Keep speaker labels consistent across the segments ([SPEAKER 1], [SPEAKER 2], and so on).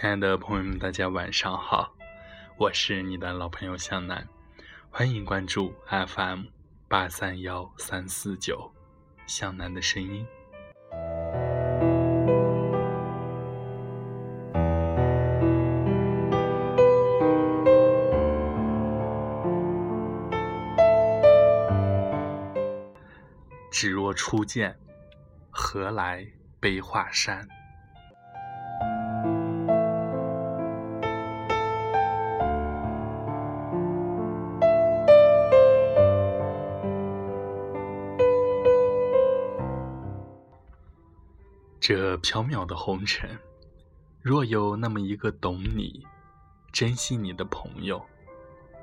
[SPEAKER 1] 亲爱的朋友们，大家晚上好，我是你的老朋友向南，欢迎关注 FM 八三幺三四九向南的声音。只若初见，何来悲画扇？缥缈的红尘，若有那么一个懂你、珍惜你的朋友，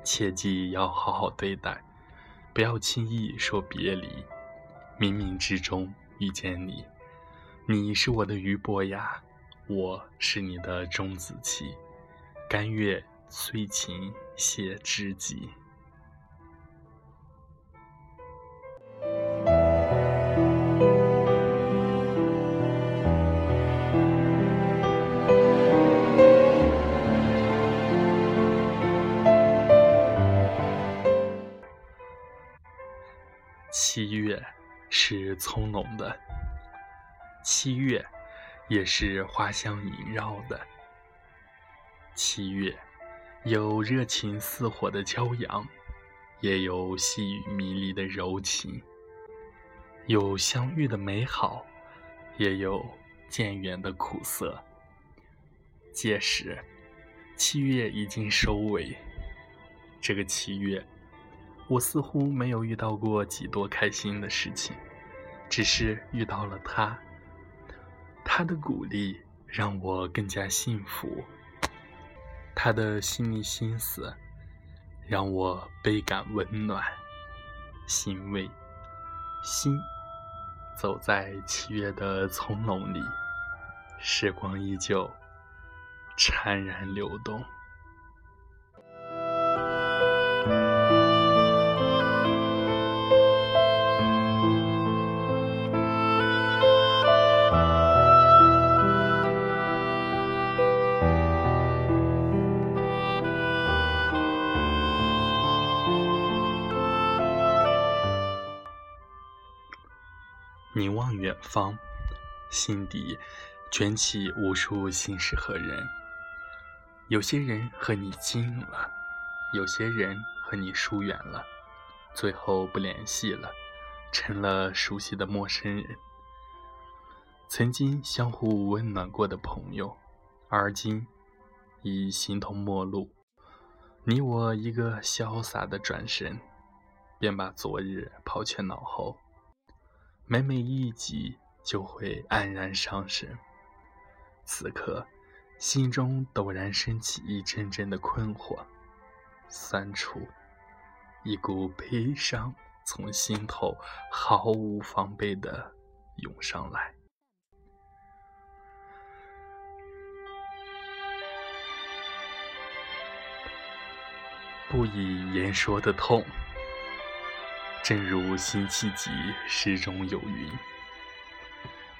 [SPEAKER 1] 切记要好好对待，不要轻易说别离。冥冥之中遇见你，你是我的俞伯牙，我是你的钟子期，甘愿催情谢知己。葱茏的七月，也是花香萦绕的七月，有热情似火的骄阳，也有细雨迷离的柔情，有相遇的美好，也有渐远的苦涩。届时，七月已经收尾，这个七月。我似乎没有遇到过几多开心的事情，只是遇到了他。他的鼓励让我更加幸福，他的细腻心思让我倍感温暖、欣慰。心走在七月的葱茏里，时光依旧潺然流动。凝望远方，心底卷起无数心事和人。有些人和你近了，有些人和你疏远了，最后不联系了，成了熟悉的陌生人。曾经相互温暖过的朋友，而今已形同陌路。你我一个潇洒的转身，便把昨日抛却脑后。每每一急，就会黯然伤神。此刻，心中陡然升起一阵阵的困惑、酸楚，一股悲伤从心头毫无防备的涌上来。不以言说的痛。正如辛弃疾诗中有云：“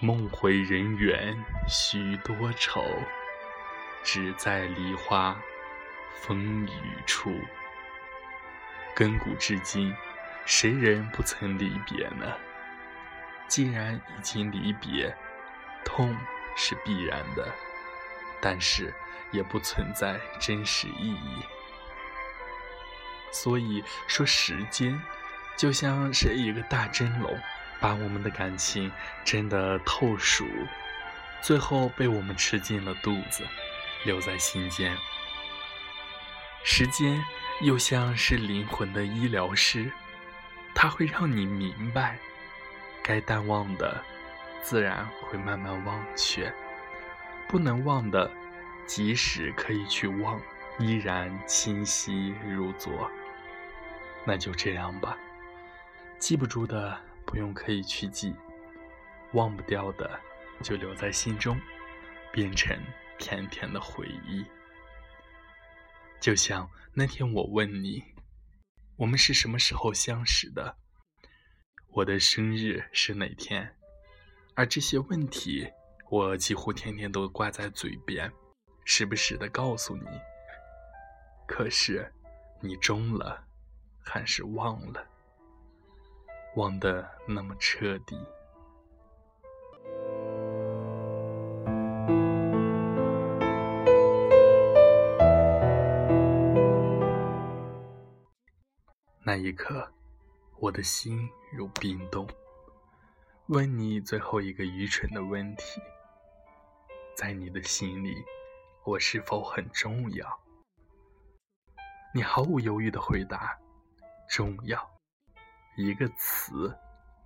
[SPEAKER 1] 梦回人远许多愁，只在梨花风雨处。”亘古至今，谁人不曾离别呢？既然已经离别，痛是必然的，但是也不存在真实意义。所以说，时间。就像是一个大蒸笼，把我们的感情蒸得透熟，最后被我们吃进了肚子，留在心间。时间又像是灵魂的医疗师，它会让你明白，该淡忘的，自然会慢慢忘却；不能忘的，即使可以去忘，依然清晰如昨。那就这样吧。记不住的不用刻意去记，忘不掉的就留在心中，变成甜甜的回忆。就像那天我问你，我们是什么时候相识的？我的生日是哪天？而这些问题，我几乎天天都挂在嘴边，时不时的告诉你，可是你中了，还是忘了，忘得那么彻底。那一刻，我的心如冰冻。问你最后一个愚蠢的问题：在你的心里，我是否很重要？你毫无犹豫的回答：“重要。”一个词，“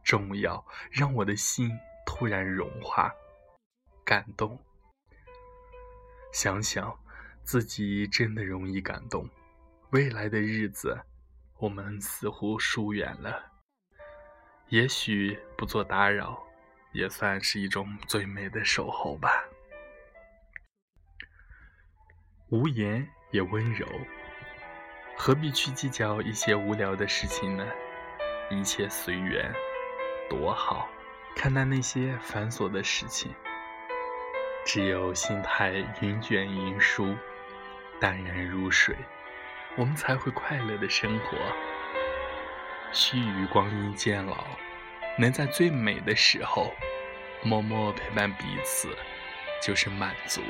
[SPEAKER 1] 重要”，让我的心突然融化，感动。想想自己真的容易感动，未来的日子。我们似乎疏远了，也许不做打扰，也算是一种最美的守候吧。无言也温柔，何必去计较一些无聊的事情呢？一切随缘，多好！看淡那些繁琐的事情，只有心态云卷云舒，淡然如水。我们才会快乐的生活。须臾光阴渐老，能在最美的时候默默陪伴彼此，就是满足。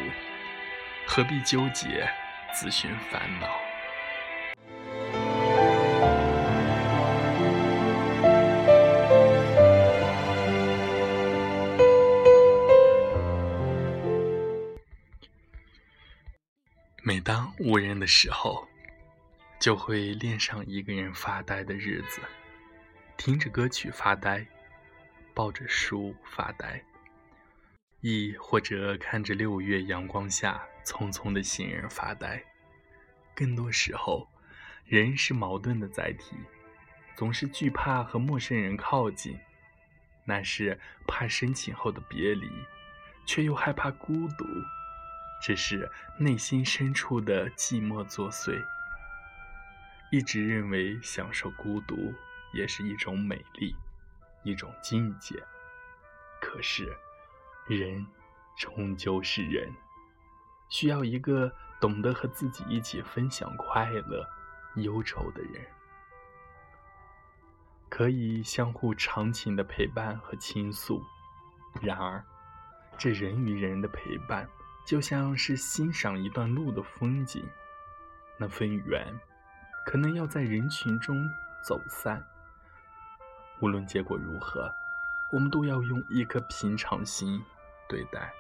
[SPEAKER 1] 何必纠结，自寻烦恼？的时候。就会恋上一个人发呆的日子，听着歌曲发呆，抱着书发呆，亦或者看着六月阳光下匆匆的行人发呆。更多时候，人是矛盾的载体，总是惧怕和陌生人靠近，那是怕深情后的别离，却又害怕孤独，只是内心深处的寂寞作祟。一直认为享受孤独也是一种美丽，一种境界。可是，人终究是人，需要一个懂得和自己一起分享快乐、忧愁的人，可以相互长情的陪伴和倾诉。然而，这人与人的陪伴，就像是欣赏一段路的风景，那份缘。可能要在人群中走散。无论结果如何，我们都要用一颗平常心对待。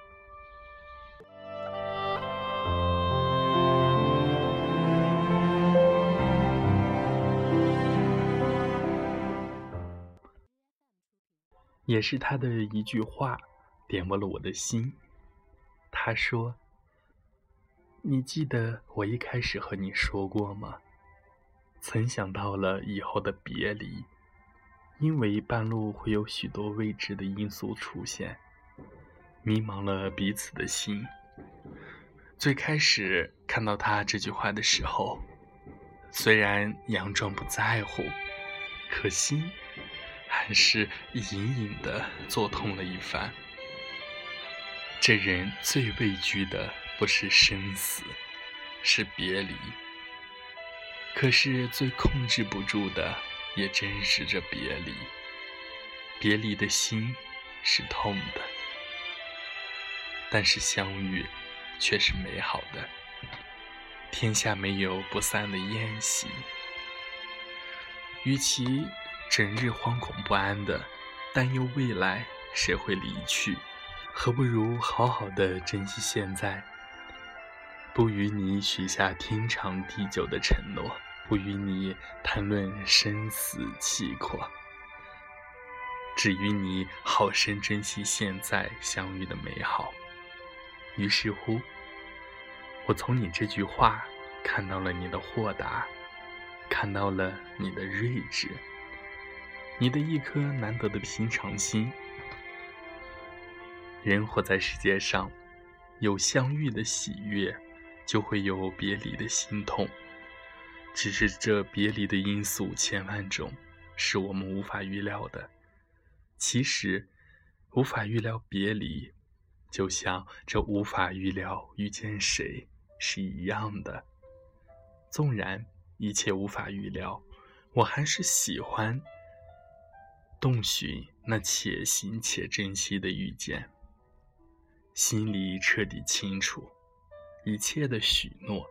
[SPEAKER 1] 也是他的一句话，点拨了我的心。他说：“你记得我一开始和你说过吗？”曾想到了以后的别离，因为半路会有许多未知的因素出现，迷茫了彼此的心。最开始看到他这句话的时候，虽然佯装不在乎，可心还是隐隐的作痛了一番。这人最畏惧的不是生死，是别离。可是最控制不住的，也真是这别离。别离的心是痛的，但是相遇却是美好的。天下没有不散的宴席。与其整日惶恐不安的担忧未来谁会离去，何不如好好的珍惜现在？不与你许下天长地久的承诺，不与你谈论生死契阔，只与你好生珍惜现在相遇的美好。于是乎，我从你这句话看到了你的豁达，看到了你的睿智，你的一颗难得的平常心。人活在世界上，有相遇的喜悦。就会有别离的心痛，只是这别离的因素千万种，是我们无法预料的。其实，无法预料别离，就像这无法预料遇见谁是一样的。纵然一切无法预料，我还是喜欢洞寻那且行且珍惜的遇见。心里彻底清楚，一切的许诺，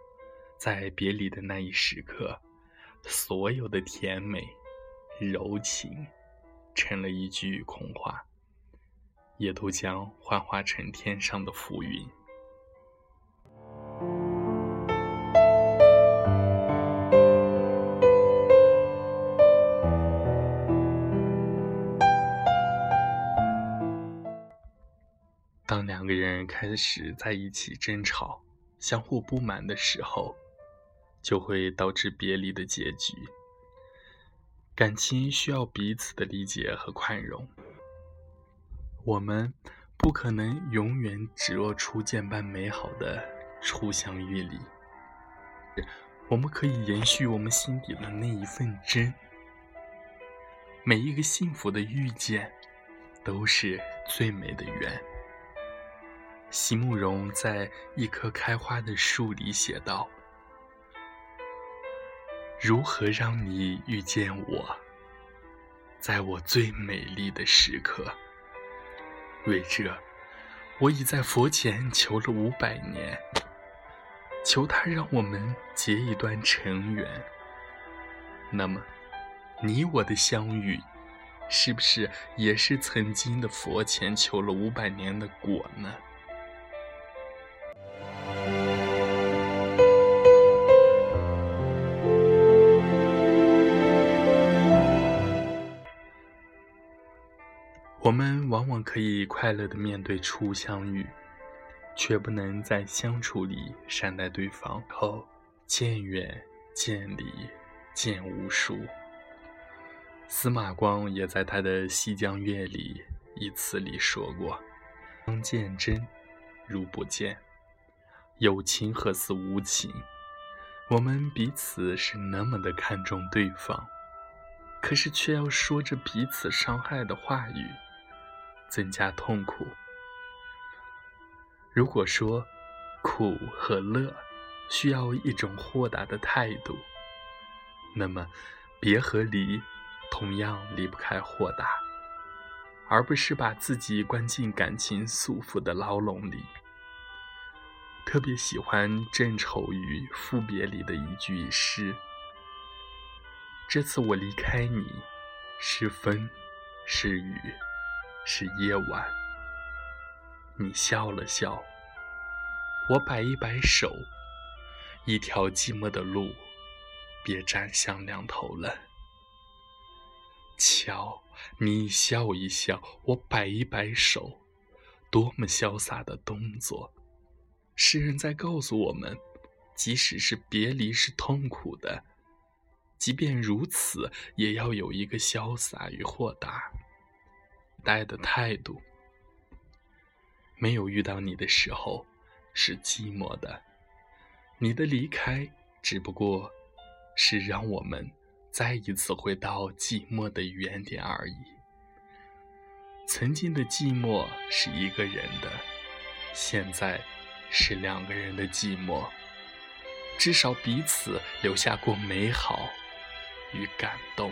[SPEAKER 1] 在别离的那一时刻，所有的甜美、柔情，成了一句空话。也都将幻化成天上的浮云。个人开始在一起争吵、相互不满的时候，就会导致别离的结局。感情需要彼此的理解和宽容。我们不可能永远只若初见般美好的初相遇里，我们可以延续我们心底的那一份真。每一个幸福的遇见，都是最美的缘。席慕容在一棵开花的树里写道：“如何让你遇见我，在我最美丽的时刻？”为这，我已在佛前求了五百年，求他让我们结一段尘缘。那么，你我的相遇，是不是也是曾经的佛前求了五百年的果呢？我们往往可以快乐的面对初相遇，却不能在相处里善待对方。后渐远渐离渐无数。司马光也在他的《西江月》里一词里说过：“相见真，如不见。有情何似无情？我们彼此是那么的看重对方，可是却要说着彼此伤害的话语。”增加痛苦。如果说苦和乐需要一种豁达的态度，那么别和离同样离不开豁达，而不是把自己关进感情束缚的牢笼里。特别喜欢郑愁予《赋别》里的一句诗：“这次我离开你，是风，是雨。”是夜晚，你笑了笑，我摆一摆手，一条寂寞的路，别站向两头了。瞧，你笑一笑，我摆一摆手，多么潇洒的动作！诗人在告诉我们，即使是别离是痛苦的，即便如此，也要有一个潇洒与豁达。待的态度，没有遇到你的时候是寂寞的，你的离开只不过是让我们再一次回到寂寞的原点而已。曾经的寂寞是一个人的，现在是两个人的寂寞，至少彼此留下过美好与感动。